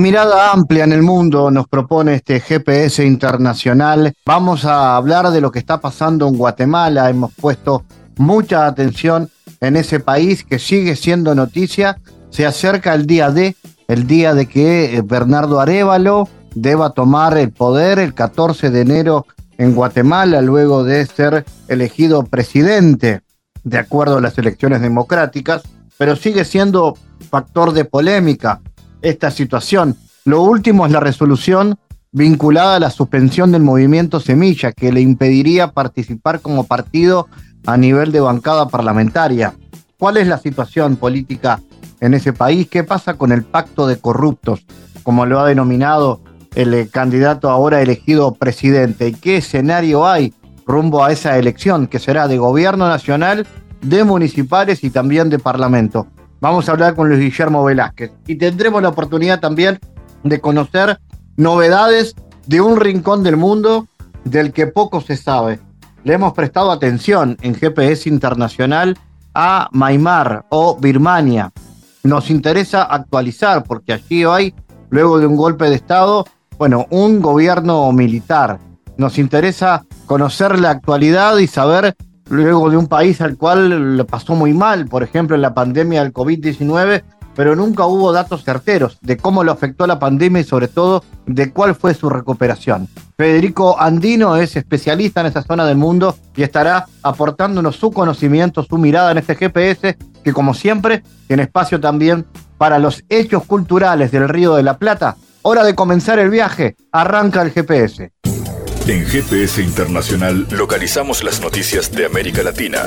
Mirada amplia en el mundo nos propone este GPS internacional. Vamos a hablar de lo que está pasando en Guatemala. Hemos puesto mucha atención en ese país que sigue siendo noticia. Se acerca el día de, el día de que eh, Bernardo Arevalo deba tomar el poder el 14 de enero en Guatemala, luego de ser elegido presidente, de acuerdo a las elecciones democráticas, pero sigue siendo factor de polémica esta situación. Lo último es la resolución vinculada a la suspensión del movimiento Semilla, que le impediría participar como partido a nivel de bancada parlamentaria. ¿Cuál es la situación política en ese país? ¿Qué pasa con el pacto de corruptos, como lo ha denominado el eh, candidato ahora elegido presidente? ¿Y qué escenario hay rumbo a esa elección, que será de gobierno nacional, de municipales y también de parlamento? Vamos a hablar con Luis Guillermo Velázquez y tendremos la oportunidad también de conocer novedades de un rincón del mundo del que poco se sabe. Le hemos prestado atención en GPS Internacional a Maimar o Birmania. Nos interesa actualizar porque allí hay, luego de un golpe de Estado, bueno, un gobierno militar. Nos interesa conocer la actualidad y saber luego de un país al cual le pasó muy mal, por ejemplo, en la pandemia del COVID-19, pero nunca hubo datos certeros de cómo lo afectó la pandemia y sobre todo de cuál fue su recuperación. Federico Andino es especialista en esa zona del mundo y estará aportándonos su conocimiento, su mirada en este GPS, que como siempre tiene espacio también para los hechos culturales del Río de la Plata. Hora de comenzar el viaje, arranca el GPS. En GPS Internacional localizamos las noticias de América Latina.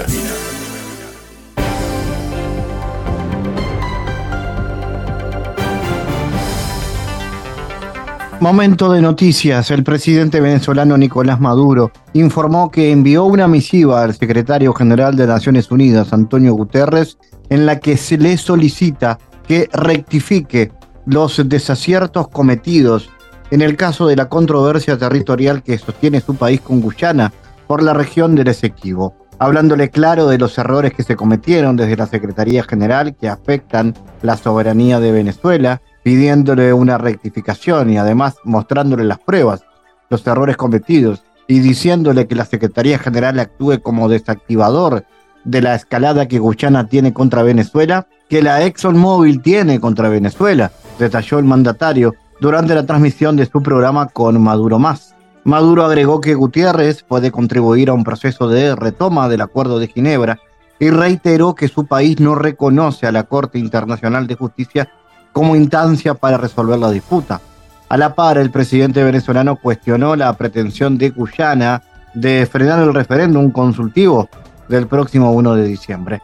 Momento de noticias. El presidente venezolano Nicolás Maduro informó que envió una misiva al secretario general de Naciones Unidas, Antonio Guterres, en la que se le solicita que rectifique los desaciertos cometidos en el caso de la controversia territorial que sostiene su país con Guyana por la región del Esequibo, hablándole claro de los errores que se cometieron desde la Secretaría General que afectan la soberanía de Venezuela, pidiéndole una rectificación y además mostrándole las pruebas, los errores cometidos y diciéndole que la Secretaría General actúe como desactivador de la escalada que Guyana tiene contra Venezuela, que la ExxonMobil tiene contra Venezuela, detalló el mandatario durante la transmisión de su programa con Maduro Más. Maduro agregó que Gutiérrez puede contribuir a un proceso de retoma del Acuerdo de Ginebra y reiteró que su país no reconoce a la Corte Internacional de Justicia como instancia para resolver la disputa. A la par, el presidente venezolano cuestionó la pretensión de Guyana de frenar el referéndum consultivo del próximo 1 de diciembre.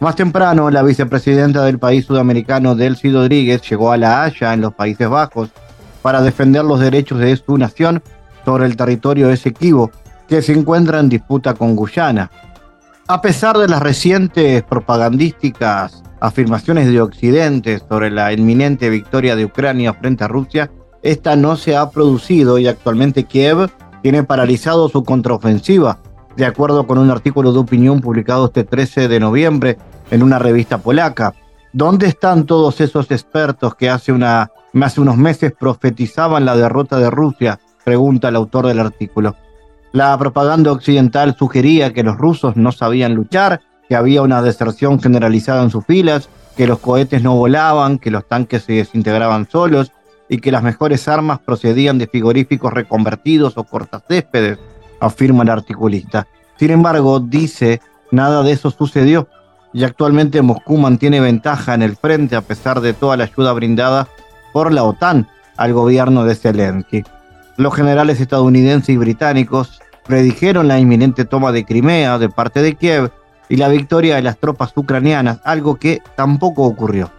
Más temprano, la vicepresidenta del país sudamericano, Delcy Rodríguez, llegó a La Haya, en los Países Bajos, para defender los derechos de su nación sobre el territorio Esequibo, que se encuentra en disputa con Guyana. A pesar de las recientes propagandísticas afirmaciones de Occidente sobre la inminente victoria de Ucrania frente a Rusia, esta no se ha producido y actualmente Kiev tiene paralizado su contraofensiva, de acuerdo con un artículo de opinión publicado este 13 de noviembre en una revista polaca. ¿Dónde están todos esos expertos que hace, unos meses profetizaban la derrota de Rusia? Pregunta el autor del artículo. La propaganda occidental sugería que los rusos no sabían luchar, que había una deserción generalizada en sus filas, que los cohetes no volaban, que los tanques se desintegraban solos y que las mejores armas procedían de frigoríficos reconvertidos o cortacéspedes afirma el articulista. Sin embargo, dice, nada de eso sucedió y actualmente Moscú mantiene ventaja en el frente a pesar de toda la ayuda brindada por la OTAN al gobierno de Zelensky. Los generales estadounidenses y británicos predijeron la inminente toma de Crimea de parte de Kiev y la victoria de las tropas ucranianas, algo que tampoco ocurrió.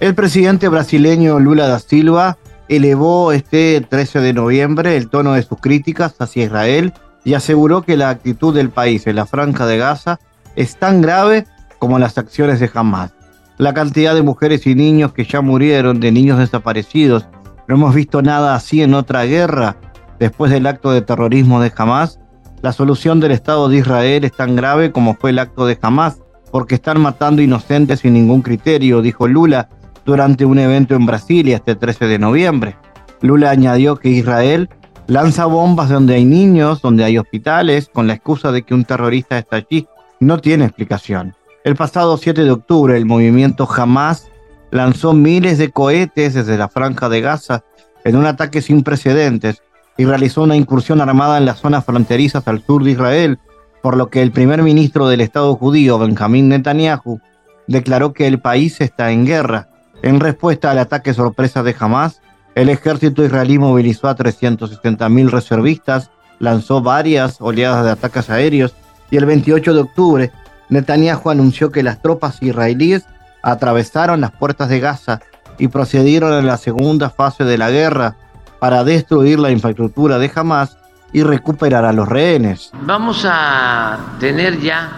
El presidente brasileño Lula da Silva elevó este 13 de noviembre el tono de sus críticas hacia Israel y aseguró que la actitud del país en la franja de Gaza es tan grave como las acciones de Hamas. La cantidad de mujeres y niños que ya murieron, de niños desaparecidos, no hemos visto nada así en otra guerra después del acto de terrorismo de Hamas. La solución del Estado de Israel es tan grave como fue el acto de Hamas, porque están matando inocentes sin ningún criterio, dijo Lula durante un evento en Brasilia este 13 de noviembre. Lula añadió que Israel lanza bombas donde hay niños, donde hay hospitales, con la excusa de que un terrorista está allí. No tiene explicación. El pasado 7 de octubre, el movimiento Hamas lanzó miles de cohetes desde la franja de Gaza en un ataque sin precedentes y realizó una incursión armada en las zonas fronterizas al sur de Israel, por lo que el primer ministro del Estado judío, Benjamín Netanyahu, declaró que el país está en guerra en respuesta al ataque sorpresa de Hamas, el ejército israelí movilizó a 360.000 reservistas, lanzó varias oleadas de ataques aéreos y el 28 de octubre Netanyahu anunció que las tropas israelíes atravesaron las puertas de Gaza y procedieron a la segunda fase de la guerra para destruir la infraestructura de Hamas y recuperar a los rehenes. Vamos a tener ya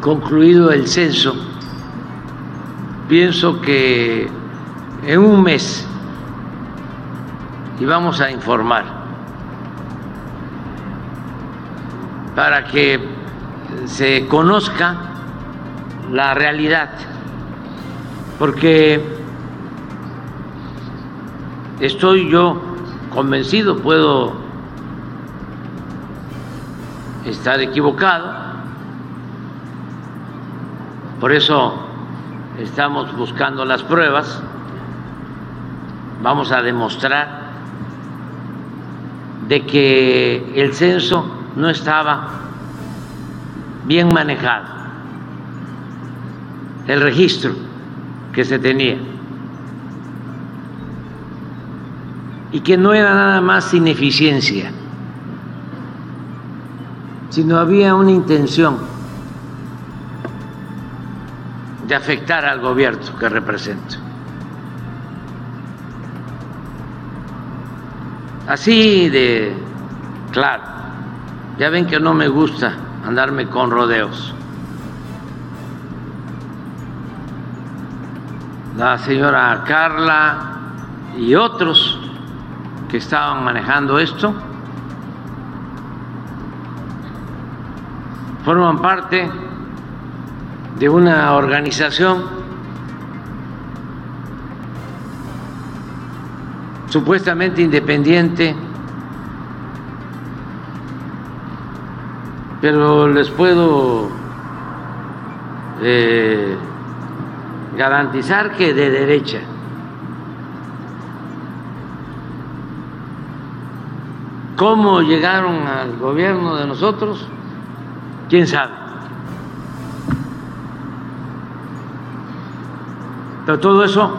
concluido el censo pienso que en un mes íbamos a informar para que se conozca la realidad, porque estoy yo convencido, puedo estar equivocado, por eso estamos buscando las pruebas, vamos a demostrar de que el censo no estaba bien manejado, el registro que se tenía, y que no era nada más ineficiencia, sino había una intención de afectar al gobierno que represento. Así de claro. Ya ven que no me gusta andarme con rodeos. La señora Carla y otros que estaban manejando esto forman parte de una organización supuestamente independiente, pero les puedo eh, garantizar que de derecha. ¿Cómo llegaron al gobierno de nosotros? ¿Quién sabe? Pero todo eso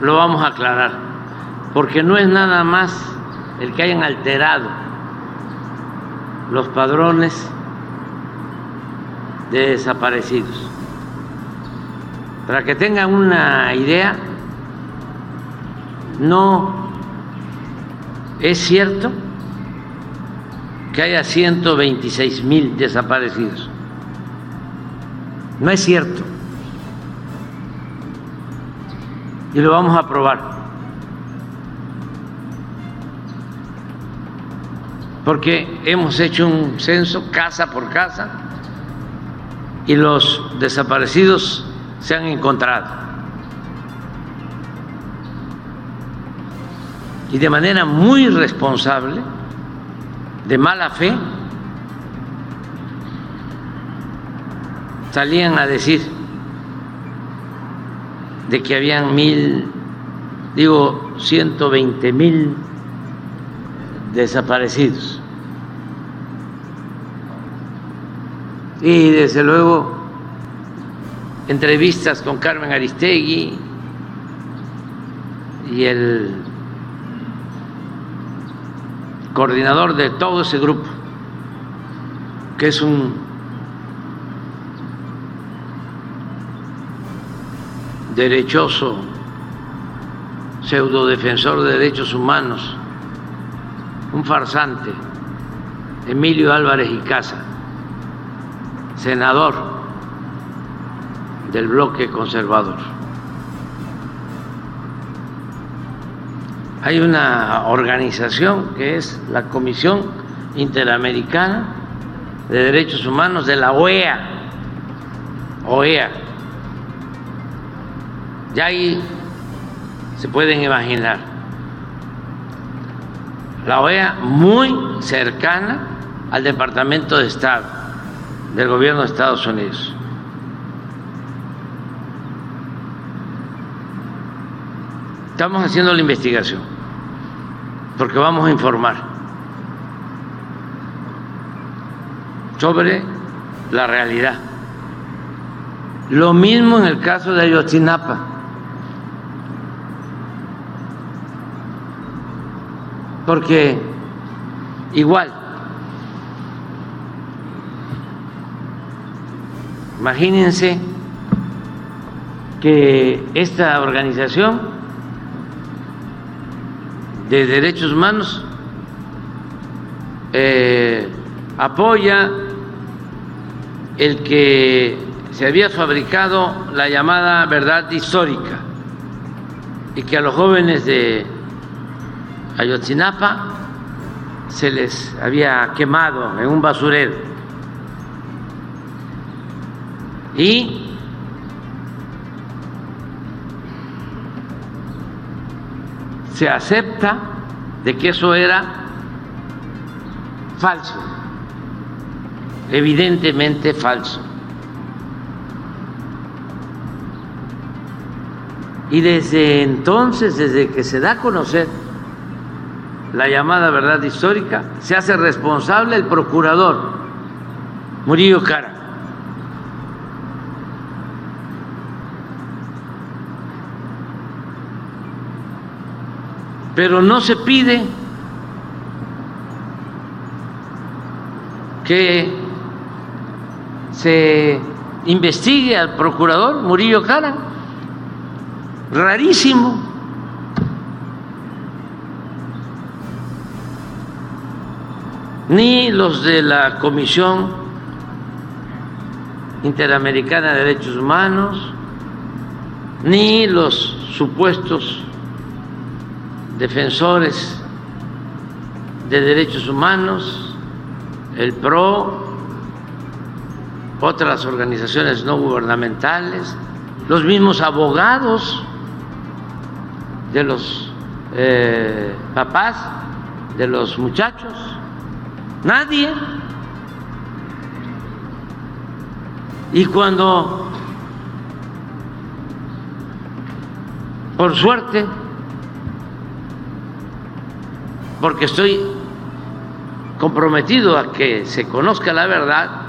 lo vamos a aclarar, porque no es nada más el que hayan alterado los padrones de desaparecidos. Para que tengan una idea, no es cierto que haya 126 mil desaparecidos. No es cierto. Y lo vamos a probar. Porque hemos hecho un censo casa por casa y los desaparecidos se han encontrado. Y de manera muy responsable, de mala fe, salían a decir de que habían mil, digo, 120 mil desaparecidos. Y desde luego, entrevistas con Carmen Aristegui y el coordinador de todo ese grupo, que es un derechoso pseudo defensor de derechos humanos, un farsante, Emilio Álvarez y senador del bloque conservador. Hay una organización que es la Comisión Interamericana de Derechos Humanos de la OEA, OEA. Ya ahí se pueden imaginar. La OEA muy cercana al Departamento de Estado del gobierno de Estados Unidos. Estamos haciendo la investigación porque vamos a informar. sobre la realidad. Lo mismo en el caso de Ayotzinapa. Porque igual, imagínense que esta organización de derechos humanos eh, apoya el que se había fabricado la llamada verdad histórica y que a los jóvenes de Ayotzinapa se les había quemado en un basurero. Y se acepta de que eso era falso evidentemente falso. Y desde entonces, desde que se da a conocer la llamada verdad histórica, se hace responsable el procurador Murillo Cara. Pero no se pide que se investigue al procurador Murillo Cara. Rarísimo. Ni los de la Comisión Interamericana de Derechos Humanos, ni los supuestos defensores de derechos humanos, el PRO, otras organizaciones no gubernamentales, los mismos abogados de los eh, papás, de los muchachos, nadie. Y cuando, por suerte, porque estoy comprometido a que se conozca la verdad,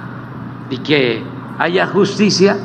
y que haya justicia.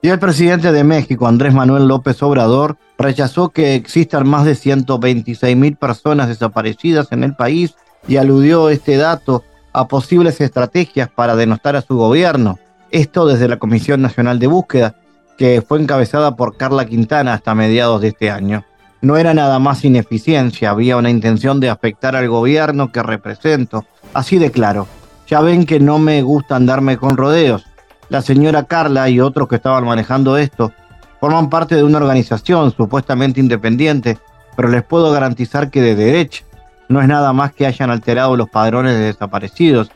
Y el presidente de México, Andrés Manuel López Obrador, rechazó que existan más de 126 mil personas desaparecidas en el país y aludió este dato a posibles estrategias para denostar a su gobierno. Esto desde la Comisión Nacional de Búsqueda, que fue encabezada por Carla Quintana hasta mediados de este año. No era nada más ineficiencia, había una intención de afectar al gobierno que represento, así de claro. Ya ven que no me gusta andarme con rodeos. La señora Carla y otros que estaban manejando esto forman parte de una organización supuestamente independiente, pero les puedo garantizar que de derecha no es nada más que hayan alterado los padrones de desaparecidos.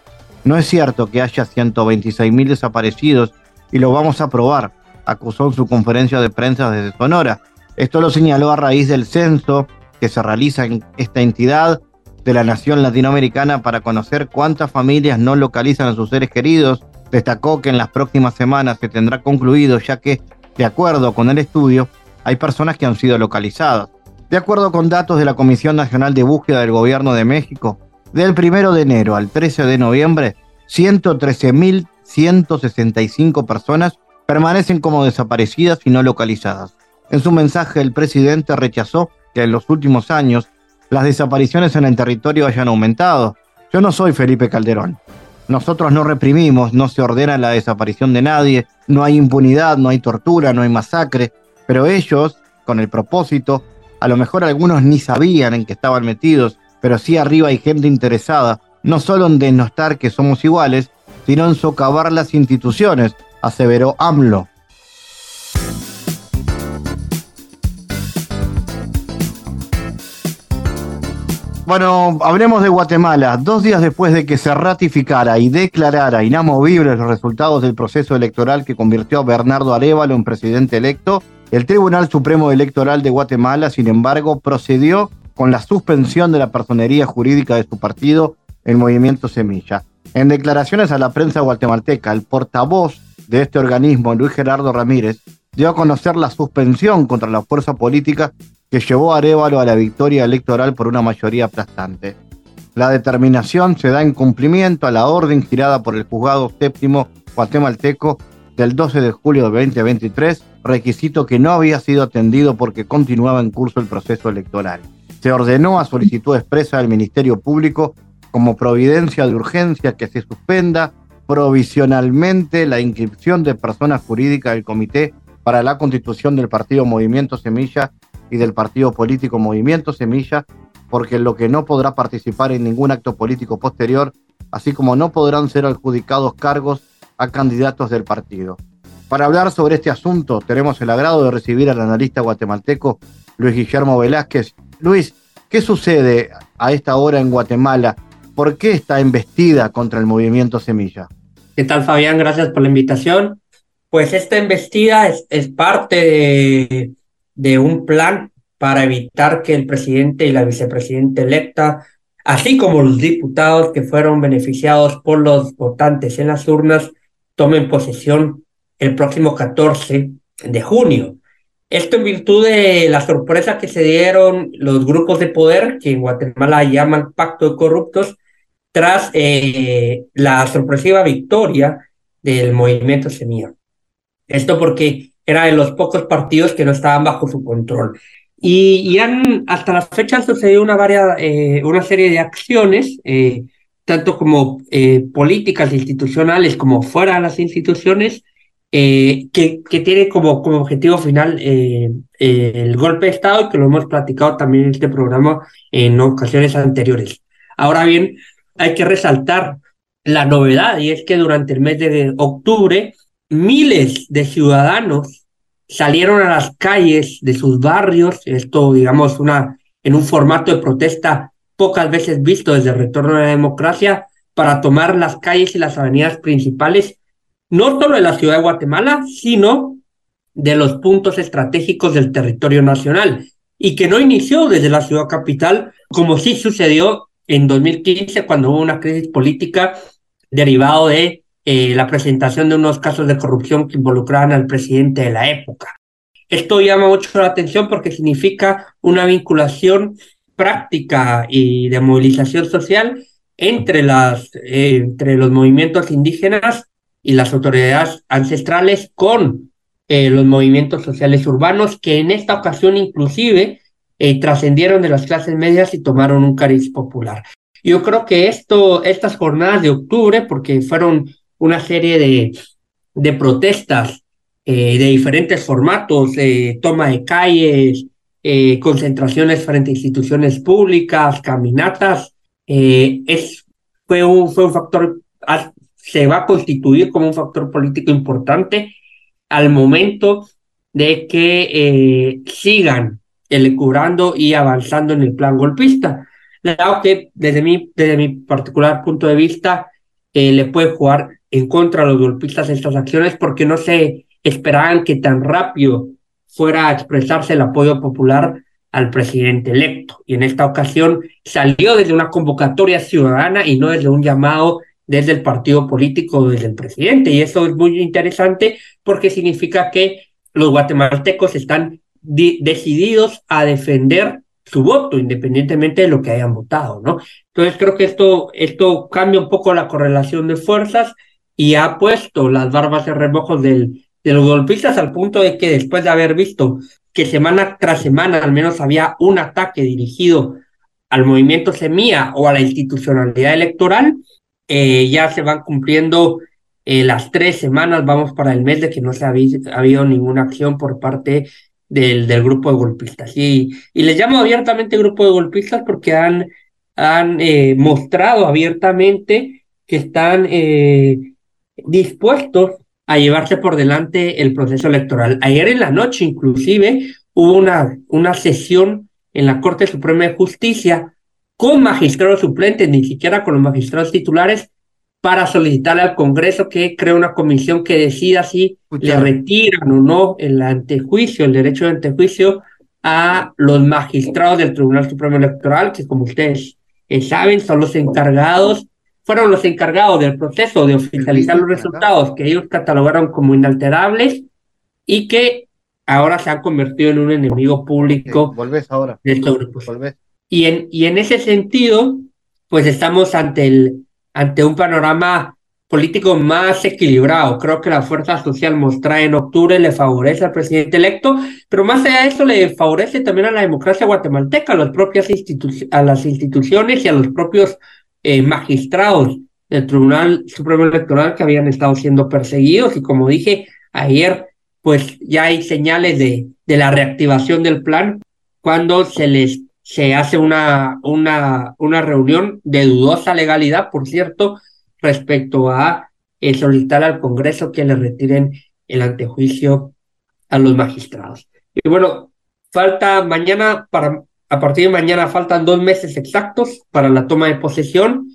No es cierto que haya 126 mil desaparecidos y lo vamos a probar, acusó en su conferencia de prensa desde Sonora. Esto lo señaló a raíz del censo que se realiza en esta entidad de la nación latinoamericana para conocer cuántas familias no localizan a sus seres queridos. Destacó que en las próximas semanas se tendrá concluido, ya que, de acuerdo con el estudio, hay personas que han sido localizadas. De acuerdo con datos de la Comisión Nacional de Búsqueda del Gobierno de México, del 1 de enero al 13 de noviembre, 113.165 personas permanecen como desaparecidas y no localizadas. En su mensaje, el presidente rechazó que en los últimos años las desapariciones en el territorio hayan aumentado. Yo no soy Felipe Calderón. Nosotros no reprimimos, no se ordena la desaparición de nadie, no hay impunidad, no hay tortura, no hay masacre, pero ellos, con el propósito, A lo mejor algunos ni sabían en qué estaban metidos, pero sí arriba hay gente interesada, no solo en denostar que somos iguales, sino en socavar las instituciones, aseveró AMLO. Bueno, hablemos de Guatemala. Dos días después de que se ratificara y declarara inamovibles los resultados del proceso electoral que convirtió a Bernardo Arevalo en presidente electo, el Tribunal Supremo Electoral de Guatemala, sin embargo, procedió con la suspensión de la personería jurídica de su partido, el Movimiento Semilla. En declaraciones a la prensa guatemalteca, el portavoz de este organismo, Luis Gerardo Ramírez, dio a conocer la suspensión contra la fuerza política que llevó a Arevalo a la victoria electoral por una mayoría aplastante. La determinación se da en cumplimiento a la orden girada por el juzgado séptimo guatemalteco del 12 de julio de 2023, requisito que no había sido atendido porque continuaba en curso el proceso electoral. Se ordenó a solicitud expresa del Ministerio Público como providencia de urgencia que se suspenda provisionalmente la inscripción de personas jurídicas del Comité para la Constitución del Partido Movimiento Semilla y del partido político Movimiento Semilla, porque lo que no podrá participar en ningún acto político posterior, así como no podrán ser adjudicados cargos a candidatos del partido. Para hablar sobre este asunto, tenemos el agrado de recibir al analista guatemalteco Luis Guillermo Velázquez. Luis, ¿qué sucede a esta hora en Guatemala? ¿Por qué está embestida contra el movimiento Semilla? ¿Qué tal, Fabián? Gracias por la invitación. Pues esta embestida es, es parte de, de un plan para evitar que el presidente y la vicepresidenta electa, así como los diputados que fueron beneficiados por los votantes en las urnas, tomen posesión el próximo 14 de junio. Esto en virtud de la sorpresa que se dieron los grupos de poder, que en Guatemala llaman pacto de corruptos, tras eh, la sorpresiva victoria del movimiento Semilla. Esto porque era de los pocos partidos que no estaban bajo su control. Y, han, hasta la fecha han sucedido una, varia, eh, una serie de acciones, eh, tanto como eh, políticas institucionales como fuera de las instituciones, que, que tiene como, como objetivo final el golpe de Estado que lo hemos platicado también en este programa en ocasiones anteriores. Ahora bien, hay que resaltar la novedad y es que durante el mes de octubre miles de ciudadanos salieron a las calles de sus barrios, esto digamos una, en un formato de protesta pocas veces visto desde el retorno de la democracia, para tomar las calles y las avenidas principales, no solo de la ciudad de Guatemala, sino de los puntos estratégicos del territorio nacional, y que no inició desde la ciudad capital, como sí sucedió en 2015, cuando hubo una crisis política derivado de eh, la presentación de unos casos de corrupción que involucraban al presidente de la época. Esto llama mucho la atención porque significa una vinculación práctica y de movilización social entre, las, eh, entre los movimientos indígenas y las autoridades ancestrales con eh, los movimientos sociales urbanos que en esta ocasión inclusive trascendieron de las clases medias y tomaron un cariz popular. Yo creo que esto, estas jornadas de octubre, porque fueron una serie de, de protestas eh, de diferentes formatos, eh, toma de calles, eh, concentraciones frente a instituciones públicas, caminatas, es, fue, un, fue un factor, se va a constituir como un factor político importante al momento de que sigan elucubrando y avanzando en el plan golpista. Dado que desde mi, desde mi particular punto de vista le puede jugar en contra de los golpistas estas acciones porque no se esperaban que tan rápido fuera a expresarse el apoyo popular al presidente electo. Y en esta ocasión salió desde una convocatoria ciudadana y no desde un llamado desde el partido político, desde el presidente. Y eso es muy interesante porque significa que los guatemaltecos están decididos a defender su voto, independientemente de lo que hayan votado, ¿no? Entonces creo que esto, esto cambia un poco la correlación de fuerzas y ha puesto las barbas de remojo del, de los golpistas al punto de que después de haber visto que semana tras semana al menos había un ataque dirigido al movimiento Semilla o a la institucionalidad electoral, eh, ya se van cumpliendo eh, las tres semanas, vamos para el mes de que no se ha, habido ninguna acción por parte del, del grupo de golpistas. Y, y les llamo abiertamente grupo de golpistas porque han, han eh, mostrado abiertamente que están eh, dispuestos a llevarse por delante el proceso electoral. Ayer en la noche, inclusive, hubo una, una sesión en la Corte Suprema de Justicia con magistrados suplentes, ni siquiera con los magistrados titulares, para solicitar al Congreso que cree una comisión que decida si le retiran o no el antejuicio, el derecho de antejuicio a los magistrados del Tribunal Supremo Electoral, que como ustedes eh, saben son los encargados, fueron los encargados del proceso de oficializar los resultados que ellos catalogaron como inalterables y que ahora se han convertido en un enemigo público ahora. de estos grupos. Y en, y en ese sentido, pues estamos ante el ante un panorama político más equilibrado. Creo que la fuerza social mostrada en octubre le favorece al presidente electo, pero más allá de eso le favorece también a la democracia guatemalteca, a las propias a las instituciones y a los propios eh, magistrados del Tribunal Supremo Electoral que habían estado siendo perseguidos y como dije ayer, pues ya hay señales de, de la reactivación del plan cuando se les se hace una, una, una reunión de dudosa legalidad, por cierto, respecto a el solicitar al Congreso que le retiren el antejuicio a los magistrados. Y bueno, falta mañana, para, a partir de mañana faltan dos meses exactos para la toma de posesión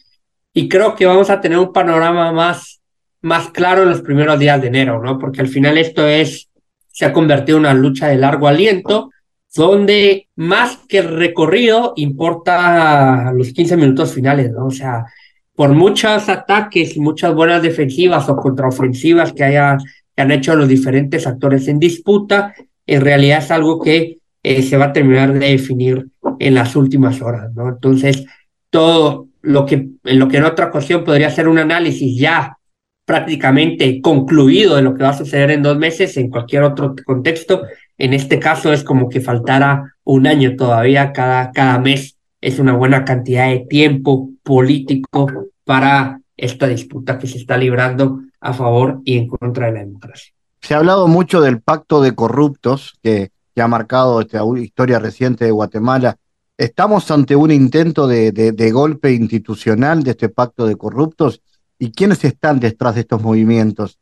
y creo que vamos a tener un panorama más, más claro en los primeros días de enero, ¿no? Porque al final esto es, se ha convertido en una lucha de largo aliento donde más que el recorrido importa los 15 minutos finales, ¿no? O sea, por muchos ataques y muchas buenas defensivas o contraofensivas que, haya, han hecho los diferentes actores en disputa, en realidad es algo que eh, se va a terminar de definir en las últimas horas, ¿no? Entonces, todo lo que, en lo que en otra ocasión podría ser un análisis ya prácticamente concluido de lo que va a suceder en dos meses, en cualquier otro contexto, en este caso es como que faltara un año todavía, cada, cada mes es una buena cantidad de tiempo político para esta disputa que se está librando a favor y en contra de la democracia. Se ha hablado mucho del pacto de corruptos que, que ha marcado esta historia reciente de Guatemala. ¿Estamos ante un intento de, de, de golpe institucional de este pacto de corruptos? ¿Y quiénes están detrás de estos movimientos?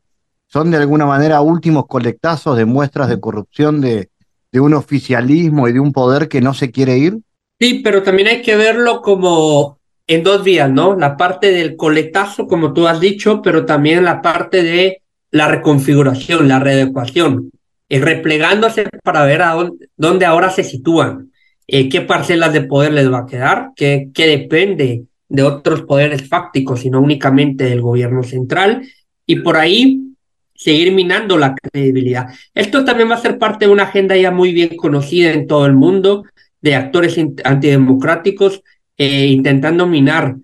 Son de alguna manera últimos colectazos de muestras de corrupción de, de un oficialismo y de un poder que no se quiere ir? Sí, pero también hay que verlo como en dos vías, ¿no? La parte del coletazo, como tú has dicho, pero también la parte de la reconfiguración, la readecuación, eh, replegándose para ver a dónde, ahora se sitúan, eh, qué parcelas de poder les va a quedar, qué, qué depende de otros poderes fácticos y no únicamente del gobierno central. Y por ahí seguir minando la credibilidad. Esto también va a ser parte de una agenda ya muy bien conocida en todo el mundo de actores antidemocráticos eh, intentando minar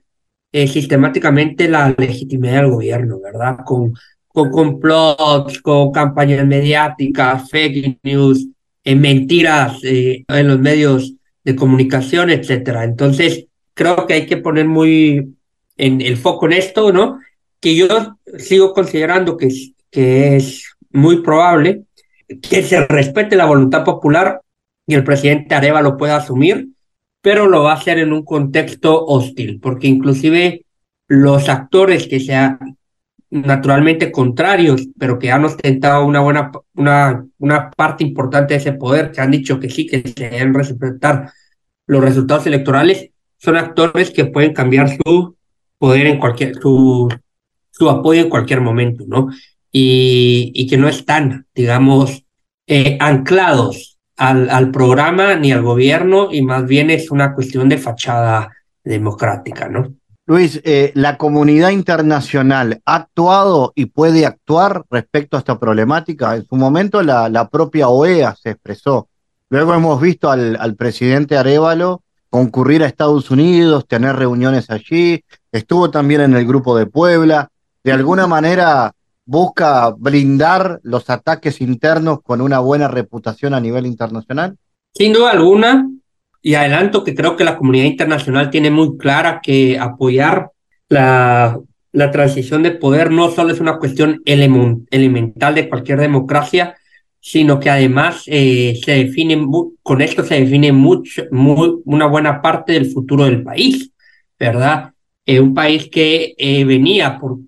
eh, sistemáticamente la legitimidad del gobierno, ¿verdad? Con, con complots, con campañas mediáticas, fake news, eh, mentiras en los medios de comunicación, etcétera. Entonces, creo que hay que poner muy en el foco en esto, ¿no? Que yo sigo considerando que que es muy probable que se respete la voluntad popular y el presidente Areva lo pueda asumir, pero lo va a hacer en un contexto hostil, porque inclusive los actores que sean naturalmente contrarios, pero que han ostentado una buena, una, una parte importante de ese poder, que han dicho que sí, que se deben respetar los resultados electorales, son actores que pueden cambiar su poder en cualquier, su, su apoyo en cualquier momento, ¿no? Y, que no están, digamos, eh, anclados al, programa ni al gobierno y más bien es una cuestión de fachada democrática, ¿no? Luis, eh, ¿la comunidad internacional ha actuado y puede actuar respecto a esta problemática? En su momento la, la propia OEA se expresó. Luego hemos visto al, al, presidente Arevalo concurrir a Estados Unidos, tener reuniones allí, estuvo también en el grupo de Puebla. De alguna manera, busca blindar los ataques internos con una buena reputación a nivel internacional? Sin duda alguna, y adelanto que creo que la comunidad internacional tiene muy clara que apoyar la, la transición de poder no solo es una cuestión elemental de cualquier democracia, sino que además eh, se define, con esto se define mucho, una buena parte del futuro del país, ¿verdad? Eh, un país que eh, venía por,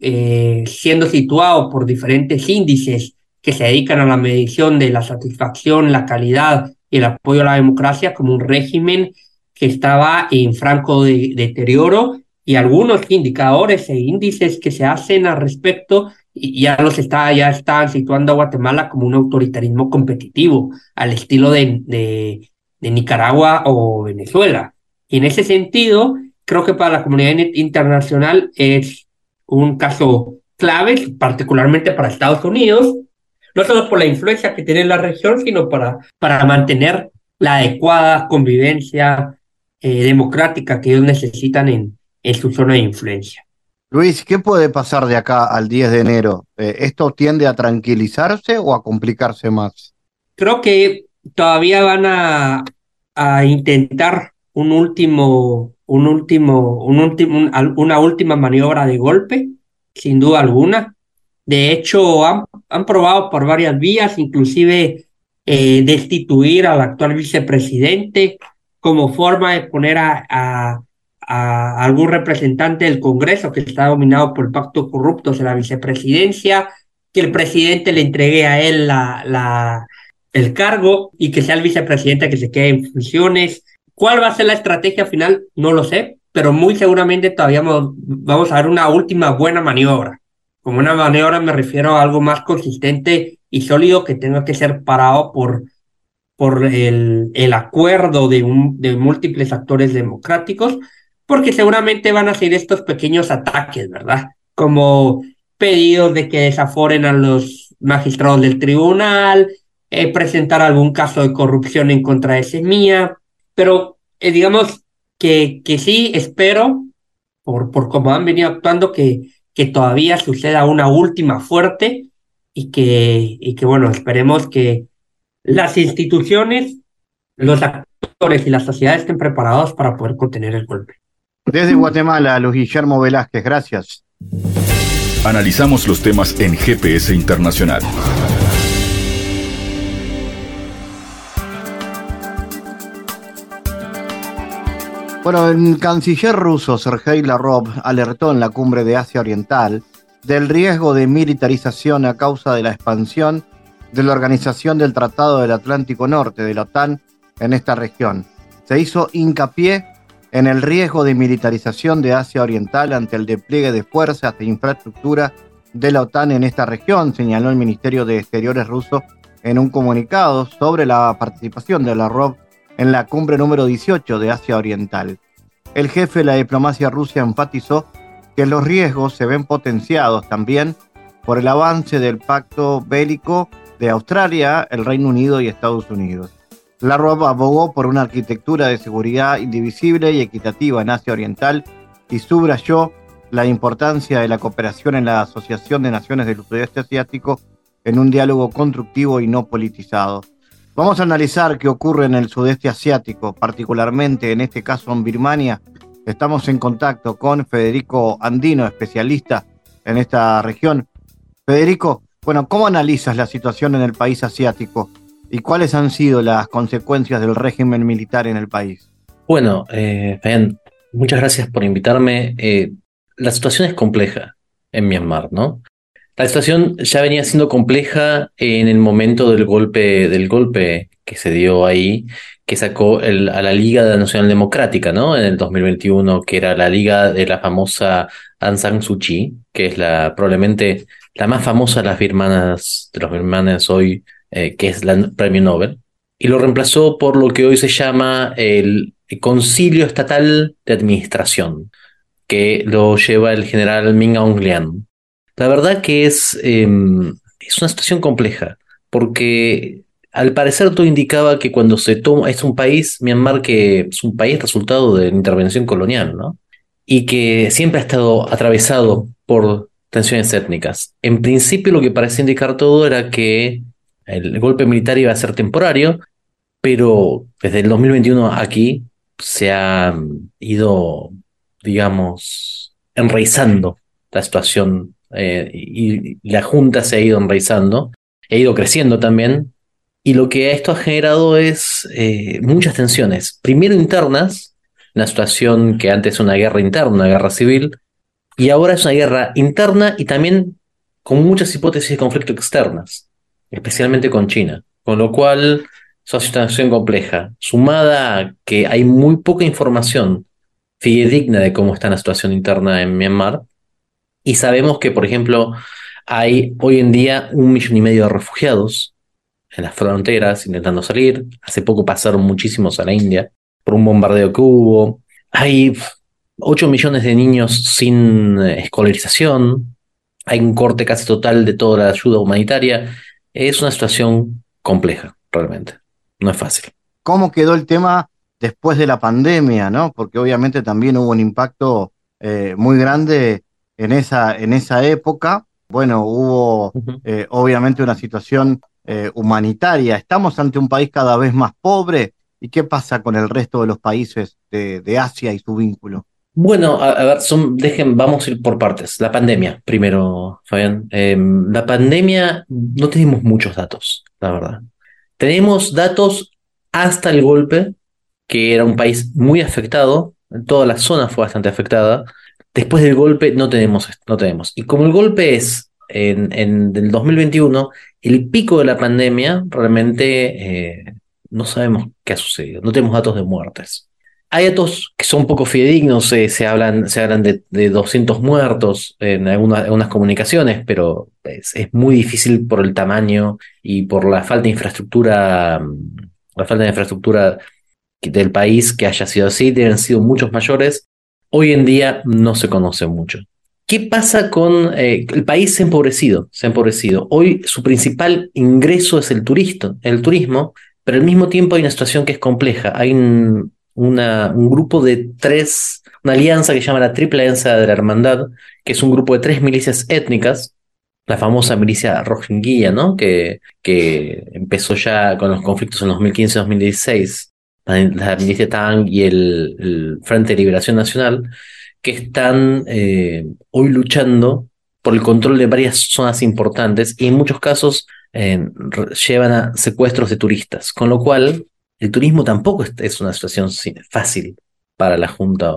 siendo situado por diferentes índices que se dedican a la medición de la satisfacción, la calidad y el apoyo a la democracia como un régimen que estaba en franco de, deterioro y algunos indicadores e índices que se hacen al respecto ya los está, ya están situando a Guatemala como un autoritarismo competitivo al estilo de, de, de Nicaragua o Venezuela. Y en ese sentido, creo que para la comunidad internacional es un caso clave, particularmente para Estados Unidos, no solo por la influencia que tiene en la región, sino para, para mantener la adecuada convivencia eh, democrática que ellos necesitan en, en su zona de influencia. Luis, ¿qué puede pasar de acá al 10 de enero? Eh, ¿Esto tiende a tranquilizarse o a complicarse más? Creo que todavía van a, a intentar un último, un último, un último, una última maniobra de golpe, sin duda alguna. De hecho, han, han probado por varias vías, inclusive eh, destituir al actual vicepresidente como forma de poner a a algún representante del Congreso que está dominado por el pacto corrupto en la vicepresidencia, que el presidente le entregue a él la, la, el cargo y que sea el vicepresidente que se quede en funciones. ¿Cuál va a ser la estrategia final? No lo sé, pero muy seguramente todavía vamos a ver una última buena maniobra. Como una maniobra me refiero a algo más consistente y sólido que tenga que ser parado por, por el, el acuerdo de, un, de múltiples actores democráticos porque seguramente van a ser estos pequeños ataques, ¿verdad? Como pedidos de que desaforen a los magistrados del tribunal, eh, presentar algún caso de corrupción en contra de Semilla, pero eh, digamos que, que sí espero, por, por cómo han venido actuando, que, que todavía suceda una última fuerte y que, y que, bueno, esperemos que las instituciones, los actores y la sociedad estén preparados para poder contener el golpe. Desde Guatemala, Luis Guillermo Velázquez, gracias. Analizamos los temas en GPS Internacional. Bueno, el canciller ruso Sergei Lavrov alertó en la cumbre de Asia Oriental del riesgo de militarización a causa de la expansión de la Organización del Tratado del Atlántico Norte de la OTAN en esta región. Se hizo hincapié en el riesgo de militarización de Asia Oriental ante el despliegue de fuerzas e infraestructura de la OTAN en esta región, señaló el Ministerio de Exteriores ruso en un comunicado sobre la participación de la ROV en la cumbre número 18 de Asia Oriental. El jefe de la diplomacia rusa enfatizó que los riesgos se ven potenciados también por el avance del pacto bélico de Australia, el Reino Unido y Estados Unidos. Lavrov abogó por una arquitectura de seguridad indivisible y equitativa en Asia Oriental y subrayó la importancia de la cooperación en la Asociación de Naciones del Sudeste Asiático en un diálogo constructivo y no politizado. Vamos a analizar qué ocurre en el sudeste asiático, particularmente en este caso en Birmania. Estamos en contacto con Federico Andino, especialista en esta región. Federico, bueno, ¿cómo analizas la situación en el país asiático? ¿Y cuáles han sido las consecuencias del régimen militar en el país? Bueno, eh, muchas gracias por invitarme. Eh, la situación es compleja en Myanmar, ¿no? La situación ya venía siendo compleja en el momento del golpe, del golpe que se dio ahí, que sacó a la Liga Nacional Democrática, ¿no? En el 2021, que era la liga de la famosa Aung San Suu Kyi, que es la probablemente la más famosa de las birmanas, de los birmanes hoy eh, que es el premio Nobel, y lo reemplazó por lo que hoy se llama el Concilio Estatal de Administración, que lo lleva el general Min Aung Hlaing. La verdad que es, em, es una situación compleja, porque al parecer todo indicaba que cuando se toma, es un país, Myanmar, que es un país resultado de la intervención colonial, ¿no? Y que siempre ha estado atravesado por tensiones étnicas. En principio lo que parece indicar todo era que el golpe militar iba a ser temporario, pero desde el 2021 aquí se ha ido, digamos, enraizando la situación eh, y la Junta se ha ido enraizando, ha ido creciendo también Y lo que esto ha generado es eh, muchas tensiones. Primero internas, una situación que antes era una guerra interna, una guerra civil, y ahora es una guerra interna y también con muchas hipótesis de conflicto externas, especialmente con China. Con lo cual es una situación compleja, sumada a que hay muy poca información fidedigna de cómo está la situación interna en Myanmar. Y sabemos que, por ejemplo, hay hoy en día un millón y medio de refugiados en las fronteras intentando salir. Hace poco pasaron muchísimos a la India por un bombardeo que hubo. Hay 8 millones de niños sin escolarización. Hay un corte casi total de toda la ayuda humanitaria. Es una situación compleja, realmente. No es fácil. ¿Cómo quedó el tema después de la pandemia, ¿no? Porque obviamente también hubo un impacto eh, muy grande en esa, en esa época. Bueno, hubo eh, obviamente una situación eh, humanitaria. Estamos ante un país cada vez más pobre. ¿Y qué pasa con el resto de los países de, Asia y su vínculo? Bueno, a, ver, son, dejen, vamos a ir por partes. La pandemia, primero, Fabián. Em, la pandemia, no tenemos muchos datos, la verdad. Tenemos datos hasta el golpe, que era un país muy afectado, toda la zona fue bastante afectada. Después del golpe no tenemos, no tenemos. Y como el golpe es en, en el 2021, el pico de la pandemia, realmente eh, no sabemos qué ha sucedido, no tenemos datos de muertes. Hay datos que son poco fidedignos, eh, se hablan, se hablan de, de 200 muertos en algunas, comunicaciones, pero es, muy difícil por el tamaño y por la falta de infraestructura, la falta de infraestructura del país que haya sido así, deben sido muchos mayores. Hoy en día no se conoce mucho. ¿Qué pasa con eh, el país se ha empobrecido? Se ha empobrecido. Hoy su principal ingreso es el, el turismo, pero al mismo tiempo hay una situación que es compleja. Hay un, un grupo de tres, una alianza que se llama la Triple Alianza de la Hermandad, que es un grupo de tres milicias étnicas, la famosa milicia rohingya, ¿no? Que, que empezó ya con los conflictos en 2015-2016, la, milicia Tang y el, Frente de Liberación Nacional, que están eh, hoy luchando por el control de varias zonas importantes y en muchos casos eh, llevan a secuestros de turistas, con lo cual el turismo tampoco es una situación fácil para la Junta.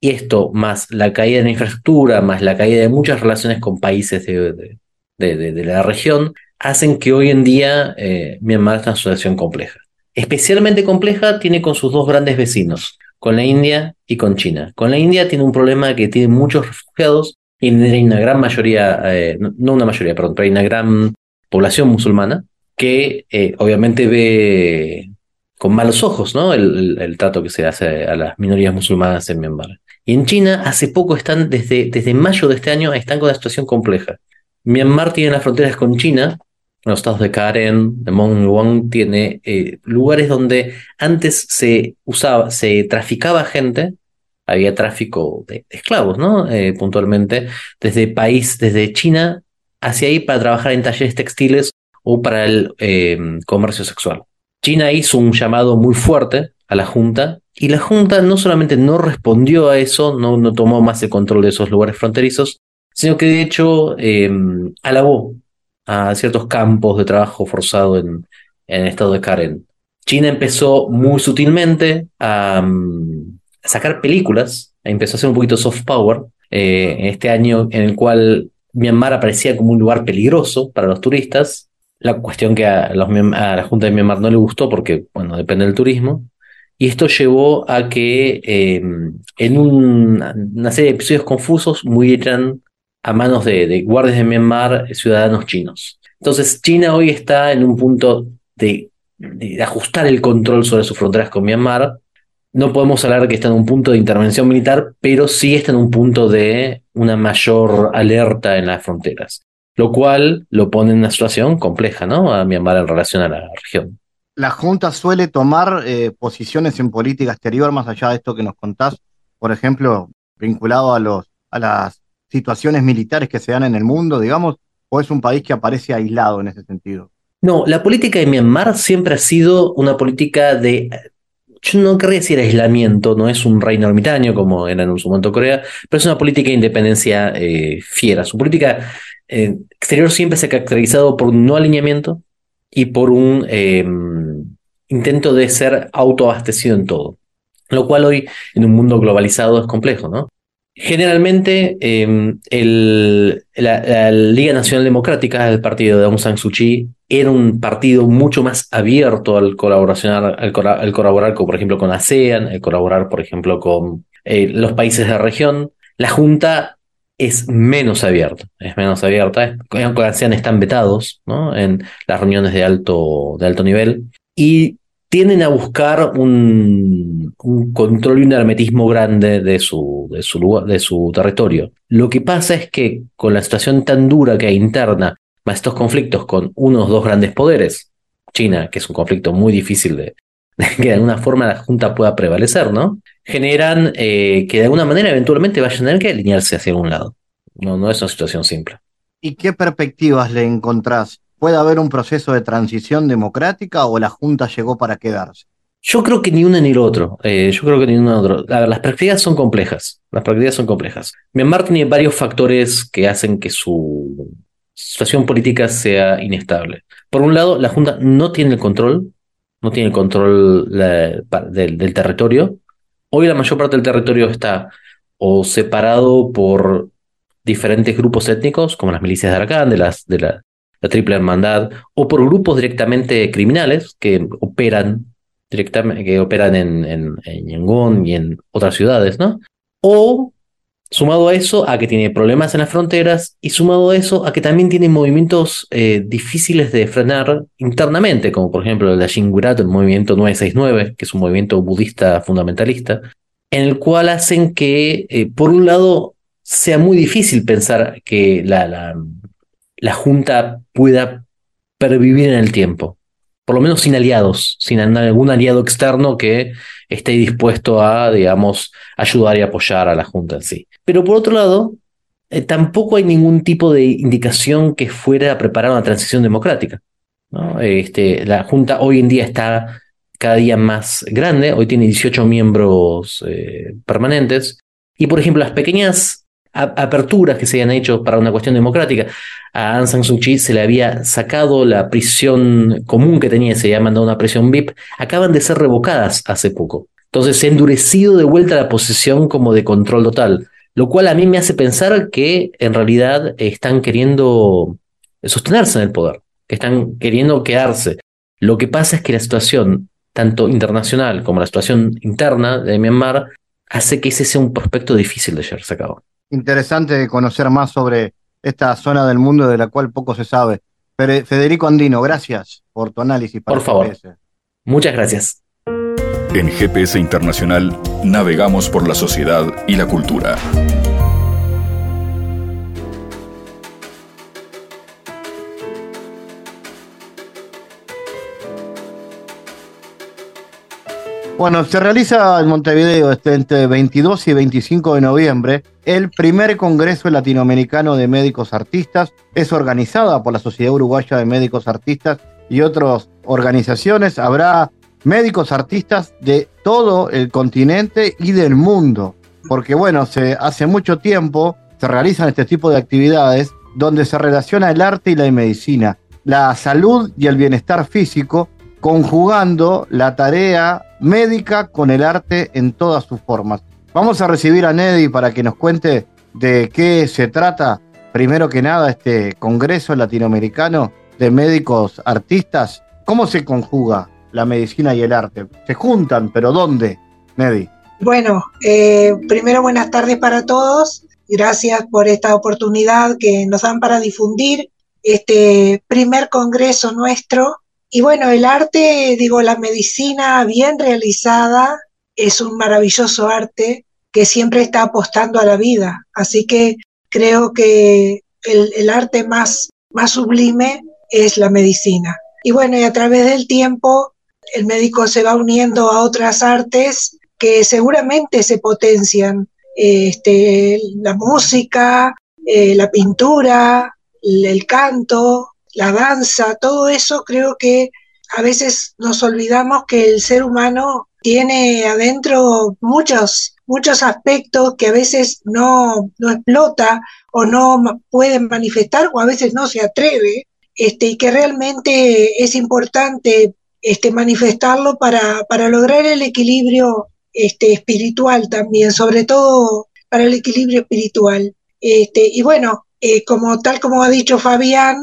Y esto, más la caída de la infraestructura, más la caída de muchas relaciones con países de, de, la región, hacen que hoy en día eh, Myanmar sea una situación compleja. Especialmente compleja tiene con sus dos grandes vecinos, con la India y con China. Con la India tiene un problema que tiene muchos refugiados y hay una gran mayoría, eh, no una mayoría, perdón, pero hay una gran población musulmana que eh, obviamente ve con malos ojos, ¿no? El, trato que se hace a las minorías musulmanas en Myanmar. Y en China, hace poco están, desde, desde mayo de este año, están con una situación compleja. Myanmar tiene las fronteras con China, los estados de Karen, de Mong tiene eh, lugares donde antes se usaba, se traficaba gente, había tráfico de, esclavos, ¿no? Eh, puntualmente, desde país, desde China hacia ahí para trabajar en talleres textiles o para el eh, comercio sexual. China hizo un llamado muy fuerte a la Junta y la Junta no solamente no respondió a eso, no, no tomó más el control de esos lugares fronterizos, sino que de hecho em, alabó a ciertos campos de trabajo forzado en, en el estado de Karen. China empezó muy sutilmente a, mm, sacar películas, empezó a hacer un poquito soft power, eh, en este año en el cual Myanmar aparecía como un lugar peligroso para los turistas, la cuestión que a, la Junta de Myanmar no le gustó porque, bueno, depende del turismo. Y esto llevó a que em, en una serie de episodios confusos murieran a manos de, guardias de Myanmar ciudadanos chinos. Entonces, China hoy está en un punto de, de, ajustar el control sobre sus fronteras con Myanmar. No podemos hablar que está en un punto de intervención militar, pero sí está en un punto de una mayor alerta en las fronteras lo cual lo pone en una situación compleja, ¿no? A Myanmar en relación a la región. La Junta suele tomar eh, posiciones en política exterior, más allá de esto que nos contás, por ejemplo, vinculado a, los, a las situaciones militares que se dan en el mundo, digamos, o es un país que aparece aislado en ese sentido? No, la política de Myanmar siempre ha sido una política de yo no querría decir aislamiento, no es un reino ermitaño como era en su momento Corea, pero es una política de independencia eh, fiera. Su política eh, exterior siempre se ha caracterizado por un no alineamiento y por un em, intento de ser autoabastecido en todo, lo cual hoy en un mundo globalizado es complejo, ¿no? Generalmente, em, la, Liga Nacional Democrática, el partido de Aung San Suu Kyi, era un partido mucho más abierto al colaborar, al, colaborar con, por ejemplo, con ASEAN, al colaborar, por ejemplo, con eh, los países de la región. La Junta es menos abierta, es menos abierta. Con ASEAN están vetados ¿no? en las reuniones de alto, de alto nivel. Y tienden a buscar un, control y un hermetismo grande de su, de, su de su territorio. Lo que pasa es que con la situación tan dura que hay interna, más estos conflictos con unos dos grandes poderes, China, que es un conflicto muy difícil de, que de alguna forma la Junta pueda prevalecer, ¿no? Generan eh, que de alguna manera eventualmente vayan a tener que alinearse hacia algún lado. No, no es una situación simple. ¿Y qué perspectivas le encontrás ¿Puede haber un proceso de transición democrática o la Junta llegó para quedarse? Yo creo que ni uno ni el otro. Eh, yo creo que ni uno ni otro. las perspectivas son complejas. Las perspectivas son complejas. Myanmar tiene varios factores que hacen que su situación política sea inestable. Por un lado, la Junta no tiene el control, no tiene el control del, territorio. Hoy la mayor parte del territorio está o separado por diferentes grupos étnicos, como las milicias de Arakan, de las, de, la Triple Hermandad, o por grupos directamente criminales que operan directamente, que operan en, en, Yangon y en otras ciudades, ¿no? O sumado a eso, a que tiene problemas en las fronteras, y sumado a eso, a que también tiene movimientos eh, difíciles de frenar internamente, como por ejemplo la Shingurat, el movimiento 969, que es un movimiento budista fundamentalista, en el cual hacen que, eh, por un lado, sea muy difícil pensar que la, la Junta pueda pervivir en el tiempo. Por lo menos sin aliados, sin algún aliado externo que esté dispuesto a, digamos, ayudar y apoyar a la Junta en sí. Pero por otro lado, eh, tampoco hay ningún tipo de indicación que fuera a preparar una transición democrática. Este, la Junta hoy en día está cada día más grande, hoy tiene 18 miembros eh, permanentes, y por ejemplo las pequeñas aperturas que se hayan hecho para una cuestión democrática. A Aung San Suu Kyi se le había sacado la prisión común que tenía, se le había mandado una prisión VIP, acaban de ser revocadas hace poco. Entonces se ha endurecido de vuelta la posición como de control total, lo cual a mí me hace pensar que en realidad están queriendo sostenerse en el poder, que están queriendo quedarse. Lo que pasa es que la situación, tanto internacional como la situación interna de Myanmar, hace que ese sea un prospecto difícil de llevarse a cabo interesante conocer más sobre esta zona del mundo de la cual poco se sabe. Federico Andino, gracias por tu análisis. por favor. Muchas gracias. En GPS Internacional navegamos por la sociedad y la cultura. Bueno, se realiza en Montevideo este, entre 22 y 25 de noviembre el primer Congreso Latinoamericano de Médicos Artistas. Es organizada por la Sociedad Uruguaya de Médicos Artistas y otras organizaciones. Habrá médicos artistas de todo el continente y del mundo. Porque bueno, se, hace mucho tiempo se realizan este tipo de actividades donde se relaciona el arte y la medicina, la salud y el bienestar físico conjugando la tarea médica con el arte en todas sus formas. Vamos a recibir a Neddy para que nos cuente de qué se trata, primero que nada, este Congreso Latinoamericano de Médicos Artistas. ¿Cómo se conjuga la medicina y el arte? ¿Se juntan, pero dónde, Neddy? Bueno, eh, primero buenas tardes para todos. Gracias por esta oportunidad que nos dan para difundir este primer congreso nuestro y bueno, el arte, digo, la medicina bien realizada es un maravilloso arte que siempre está apostando a la vida. Así que creo que el, arte más, más sublime es la medicina. Y bueno, y a través del tiempo el médico se va uniendo a otras artes que seguramente se potencian. Este, la música, eh, la pintura, el canto, la danza, todo eso creo que a veces nos olvidamos que el ser humano tiene adentro muchos, muchos aspectos que a veces no, no explota o no puede manifestar o a veces no se atreve. este, y que realmente es importante este, manifestarlo para, para lograr el equilibrio este, espiritual también, sobre todo para el equilibrio espiritual. Este, y bueno, eh, como tal como ha dicho Fabián,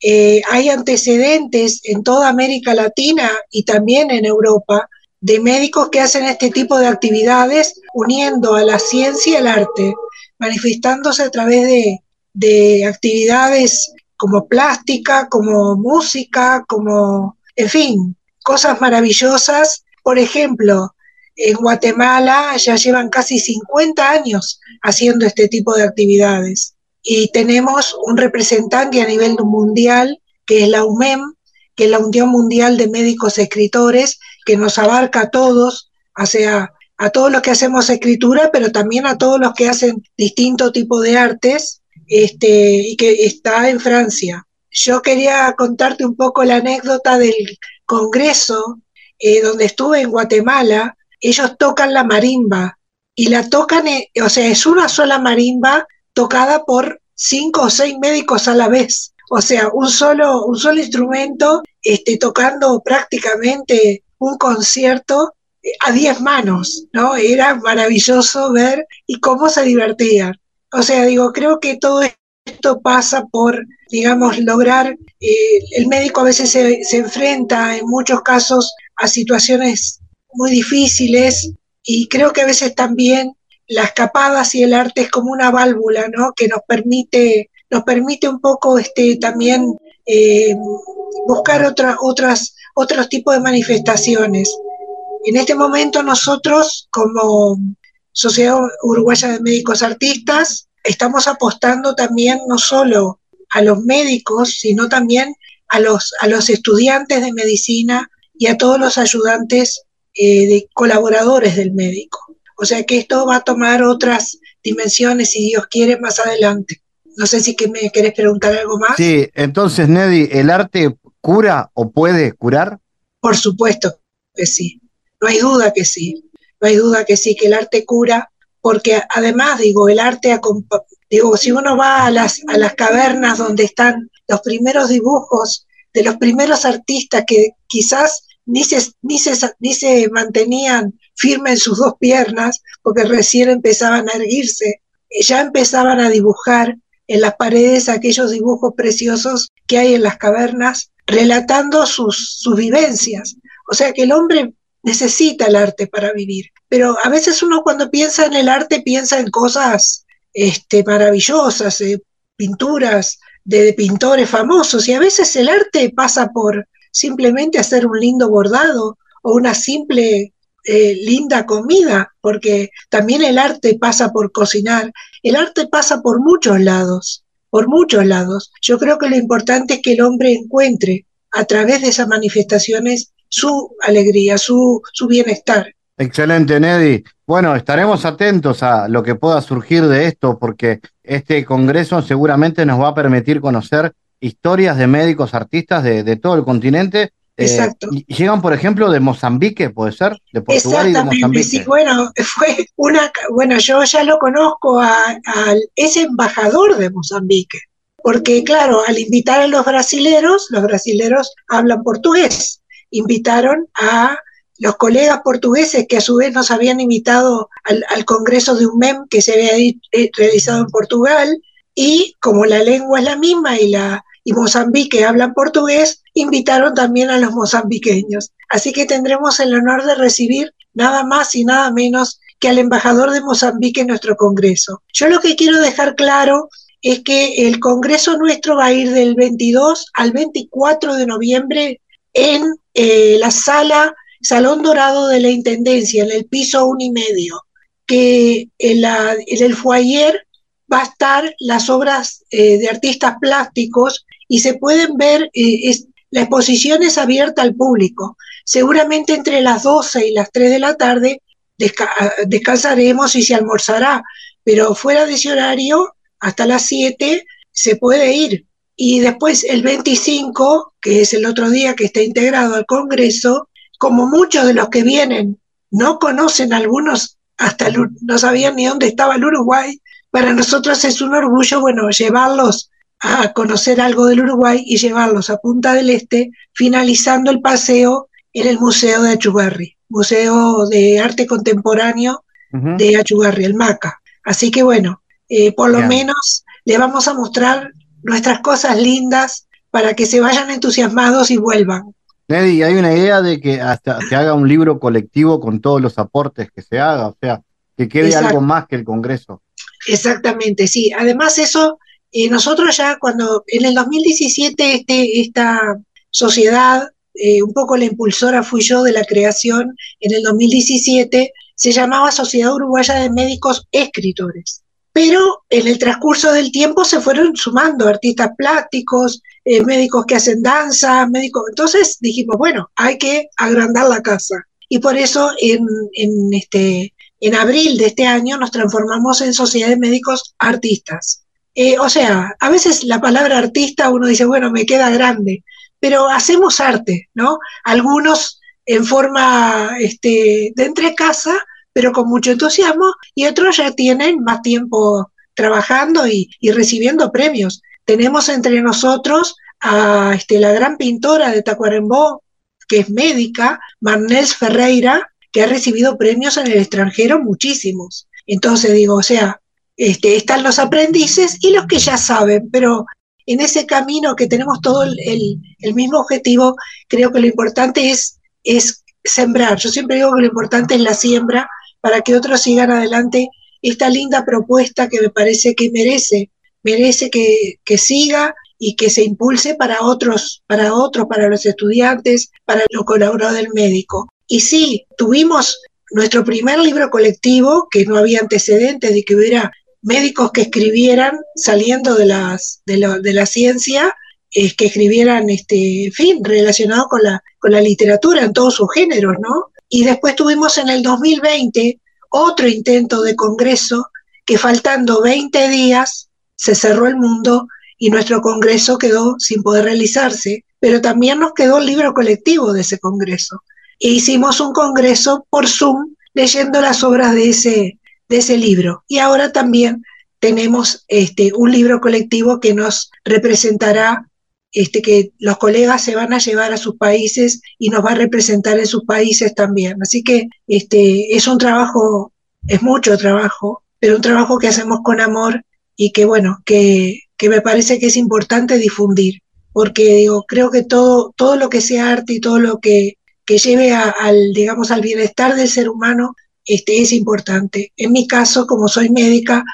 eh, hay antecedentes en toda América Latina y también en Europa de médicos que hacen este tipo de actividades uniendo a la ciencia y el arte, manifestándose a través de, de actividades como plástica, como música, como, en fin, cosas maravillosas. Por ejemplo, en Guatemala ya llevan casi 50 años haciendo este tipo de actividades y tenemos un representante a nivel mundial que es la UMEM, que es la Unión Mundial de Médicos Escritores, que nos abarca a todos, o sea, a todos los que hacemos escritura, pero también a todos los que hacen distinto tipo de artes, este, y que está en Francia. Yo quería contarte un poco la anécdota del congreso eh, donde estuve en Guatemala. Ellos tocan la marimba y la tocan, o sea, es una sola marimba tocada por cinco o seis médicos a la vez. O sea, un solo, un solo instrumento este, tocando prácticamente un concierto eh, a diez manos, ¿no? Era maravilloso ver y cómo se divertían. O sea, digo, creo que todo esto pasa por, digamos, lograr, eh, el médico a veces se, se enfrenta en muchos casos a situaciones muy difíciles y creo que a veces también las escapadas y el arte es como una válvula, ¿no? Que nos permite, nos permite un poco este, también eh, buscar otra, otras, otros tipos de manifestaciones. En este momento nosotros, como Sociedad Uruguaya de Médicos Artistas, estamos apostando también no solo a los médicos, sino también a los, a los estudiantes de medicina y a todos los ayudantes eh, de colaboradores del médico. O sea que esto va a tomar otras dimensiones, si Dios quiere, más adelante. No sé si que me querés preguntar algo más. Sí, entonces, Neddy, ¿el arte cura o puede curar? Por supuesto que sí. No hay duda que sí. No hay duda que sí, que el arte cura, porque además, digo, el arte, digo, si uno va a las, a las cavernas donde están los primeros dibujos de los primeros artistas que quizás ni se, ni se, ni se mantenían firmes en sus dos piernas, porque recién empezaban a erguirse, ya empezaban a dibujar en las paredes aquellos dibujos preciosos que hay en las cavernas, relatando sus, sus vivencias. O sea que el hombre necesita el arte para vivir. Pero a veces uno cuando piensa en el arte piensa en cosas este, maravillosas, pinturas de, pintores famosos, y a veces el arte pasa por simplemente hacer un lindo bordado o una simple eh, linda comida, porque también el arte pasa por cocinar, el arte pasa por muchos lados, por muchos lados. Yo creo que lo importante es que el hombre encuentre a través de esas manifestaciones su alegría, su, su bienestar. Excelente, Neddy. Bueno, estaremos atentos a lo que pueda surgir de esto, porque este congreso seguramente nos va a permitir conocer historias de médicos artistas de, de todo el continente eh, Exacto. llegan, por ejemplo, de Mozambique, puede ser, de Portugal y de Mozambique. Sí, bueno, fue una, bueno, yo ya lo conozco a, a, ese embajador de Mozambique, porque claro, al invitar a los brasileros, los brasileros hablan portugués, invitaron a los colegas portugueses que a su vez nos habían invitado al, al Congreso de UMEM que se había eh, realizado en Portugal, y como la lengua es la misma y la y Mozambique hablan portugués, invitaron también a los mozambiqueños. Así que tendremos el honor de recibir nada más y nada menos que al embajador de Mozambique en nuestro Congreso. Yo lo que quiero dejar claro es que el Congreso nuestro va a ir del 22 al 24 de noviembre en eh, la sala Salón Dorado de la Intendencia, en el piso uno y medio, que en, la, en el foyer va a estar las obras eh, de artistas plásticos y se pueden ver, eh, la exposición es abierta al público. Seguramente entre las 12 y las 3 de la tarde desca descansaremos y se almorzará, pero fuera de ese horario, hasta las 7, se puede ir. Y después el 25, que es el otro día que está integrado al Congreso, como muchos de los que vienen no conocen algunos, hasta no sabían ni dónde estaba el Uruguay, para nosotros es un orgullo, bueno, llevarlos a conocer algo del Uruguay y llevarlos a Punta del Este, finalizando el paseo en el Museo de Achugarri, Museo de Arte Contemporáneo de Achugarri, el MACA. Así que bueno, eh, por lo menos le vamos a mostrar nuestras cosas lindas para que se vayan entusiasmados y vuelvan. Neddy, hay una idea de que hasta se haga un libro colectivo con todos los aportes que se haga, o sea, que quede algo más que el Congreso. Exactamente, sí. Además eso, eh, nosotros ya cuando en el 2017 este, esta sociedad, eh, un poco la impulsora fui yo de la creación en el 2017, se llamaba Sociedad Uruguaya de Médicos Escritores. Pero en el transcurso del tiempo se fueron sumando artistas plásticos, eh, médicos que hacen danza, médicos. Entonces dijimos, bueno, hay que agrandar la casa. Y por eso en, en, este, en abril de este año nos transformamos en Sociedad de Médicos Artistas. Eh, o sea, a veces la palabra artista uno dice, bueno, me queda grande, pero hacemos arte, ¿no? Algunos en forma este, de entre casa, pero con mucho entusiasmo, y otros ya tienen más tiempo trabajando y, recibiendo premios. Tenemos entre nosotros a este, la gran pintora de Tacuarembó, que es médica, Marnels Ferreira, que ha recibido premios en el extranjero muchísimos. Entonces digo, o sea, este, están los aprendices y los que ya saben, pero en ese camino que tenemos todo el, el mismo objetivo, creo que lo importante es, es sembrar. Yo siempre digo que lo importante es la siembra para que otros sigan adelante esta linda propuesta que me parece que merece, merece que, que siga y que se impulse para otros, para otros, para los estudiantes, para los colaboradores del médico. Y sí, tuvimos nuestro primer libro colectivo, que no había antecedentes de que hubiera médicos que escribieran saliendo de, de, de la ciencia, es que escribieran, este, fin, relacionado con la, con la literatura en todos sus géneros, ¿no? Y después tuvimos en el 2020 otro intento de congreso que faltando 20 días se cerró el mundo y nuestro congreso quedó sin poder realizarse, pero también nos quedó el libro colectivo de ese congreso. E hicimos un congreso por Zoom leyendo las obras de ese, de ese libro. Y ahora también tenemos este, un libro colectivo que nos representará este, que los colegas se van a llevar a sus países y nos va a representar en sus países también. Así que este, es un trabajo, es mucho trabajo, pero un trabajo que hacemos con amor y que bueno, que, que me parece que es importante difundir, porque digo, creo que todo, todo lo que sea arte y todo lo que, que lleve al, digamos, al bienestar del ser humano este, es importante. En mi caso, como soy médica,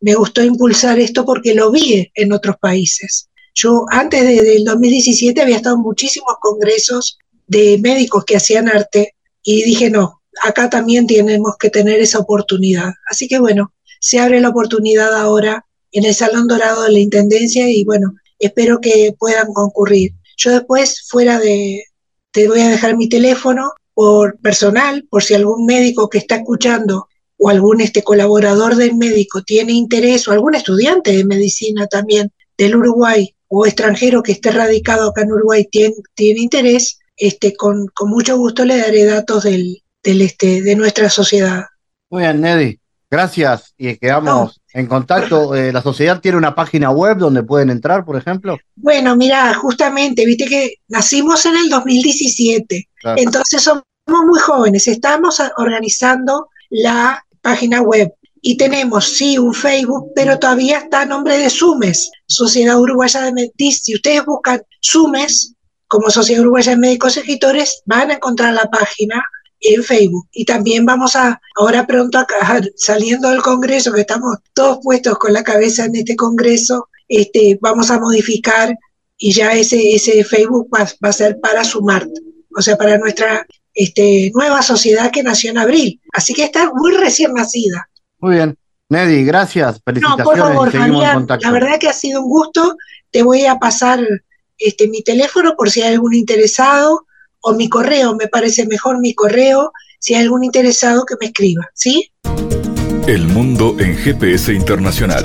me gustó impulsar esto porque lo vi en otros países. Yo antes del 2017 había estado en muchísimos congresos de médicos que hacían arte y dije, no, acá también tenemos que tener esa oportunidad. Así que bueno, se abre la oportunidad ahora en el Salón Dorado de la Intendencia y bueno, espero que puedan concurrir. Yo después, fuera de, te voy a dejar mi teléfono por personal, por si algún médico que está escuchando o algún este colaborador del médico tiene interés o algún estudiante de medicina también del Uruguay o extranjero que esté radicado acá en Uruguay tiene, tiene interés, este, con, con, mucho gusto le daré datos del, del este, de nuestra sociedad. Muy bien, Neddy. Gracias y quedamos en contacto. Eh, ¿La sociedad tiene una página web donde pueden entrar, por ejemplo? Bueno, mira, justamente, viste que nacimos en el 2017, entonces somos muy jóvenes, estamos organizando la página web y tenemos, sí, un Facebook, pero todavía está a nombre de SUMES, Sociedad Uruguaya de Médicos. Si ustedes buscan SUMES como Sociedad Uruguaya de Médicos Escritores, van a encontrar la página en Facebook. Y también vamos a, ahora pronto, acá, saliendo del Congreso, que estamos todos puestos con la cabeza en este Congreso, este, vamos a modificar y ya ese, ese Facebook va, va a ser para Sumart, o sea, para nuestra este, nueva sociedad que nació en abril. Así que está muy recién nacida. Muy bien. Neddy, gracias. Felicitaciones. No, por favor, Fabián, la verdad que ha sido un gusto. Te voy a pasar este, mi teléfono por si hay algún interesado o mi correo, me parece mejor mi correo, si hay algún interesado que me escriba, ¿sí? El mundo en GPS internacional.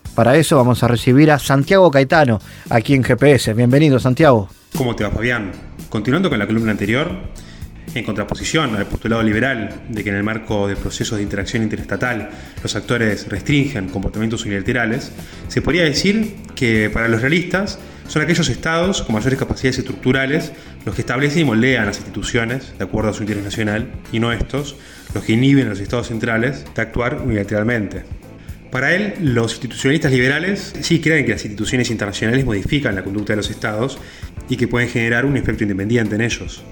Para eso vamos a recibir a Santiago Caetano, aquí en GPS. Bienvenido, Santiago. ¿Cómo te va, Fabián? Continuando con la columna anterior, en contraposición al postulado liberal de que en el marco de procesos de interacción interestatal los actores restringen comportamientos unilaterales, se podría decir que para los realistas son aquellos estados con mayores capacidades estructurales los que establecen y moldean las instituciones de acuerdo a su interés nacional y no estos los que inhiben a los estados centrales de actuar unilateralmente. Para él, los institucionalistas liberales sí creen que las instituciones internacionales modifican la conducta de los estados y que pueden generar un efecto independiente en ellos.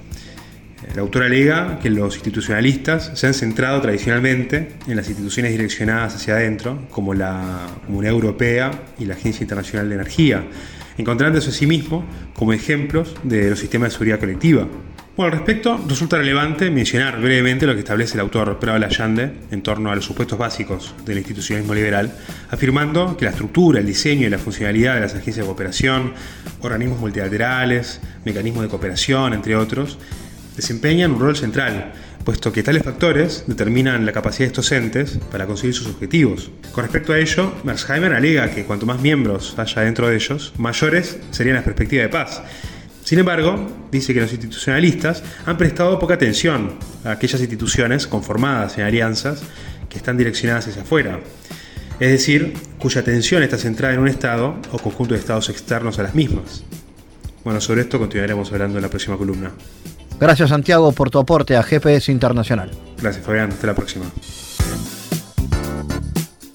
El autor alega que los institucionalistas se han centrado tradicionalmente en las instituciones direccionadas hacia adentro, como la Comunidad Europea y la Agencia Internacional de Energía, encontrándose a sí mismo como ejemplos de los sistemas de seguridad colectiva, bueno, al respecto, resulta relevante mencionar brevemente lo que establece el autor Prabal Allende en torno a los supuestos básicos del institucionalismo liberal, afirmando que la estructura, el diseño y la funcionalidad de las agencias de cooperación, organismos multilaterales, mecanismos de cooperación, entre otros, desempeñan un rol central, puesto que tales factores determinan la capacidad de estos entes para conseguir sus objetivos. Con respecto a ello, Mersheimer alega que cuanto más miembros haya dentro de ellos, mayores serían las perspectivas de paz sin embargo, dice que los institucionalistas han prestado poca atención a aquellas instituciones conformadas en alianzas que están direccionadas hacia afuera, es decir, cuya atención está centrada en un Estado o conjunto de Estados externos a las mismas. Bueno, sobre esto continuaremos hablando en la próxima columna. Gracias Santiago por tu aporte a GPS Internacional. Gracias Fabián, hasta la próxima.